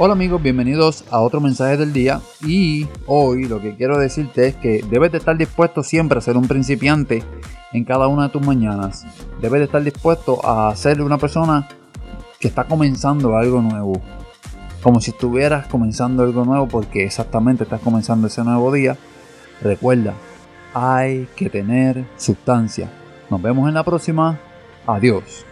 Hola amigos, bienvenidos a otro mensaje del día y hoy lo que quiero decirte es que debes de estar dispuesto siempre a ser un principiante en cada una de tus mañanas. Debes de estar dispuesto a ser una persona que está comenzando algo nuevo. Como si estuvieras comenzando algo nuevo porque exactamente estás comenzando ese nuevo día. Recuerda, hay que tener sustancia. Nos vemos en la próxima. Adiós.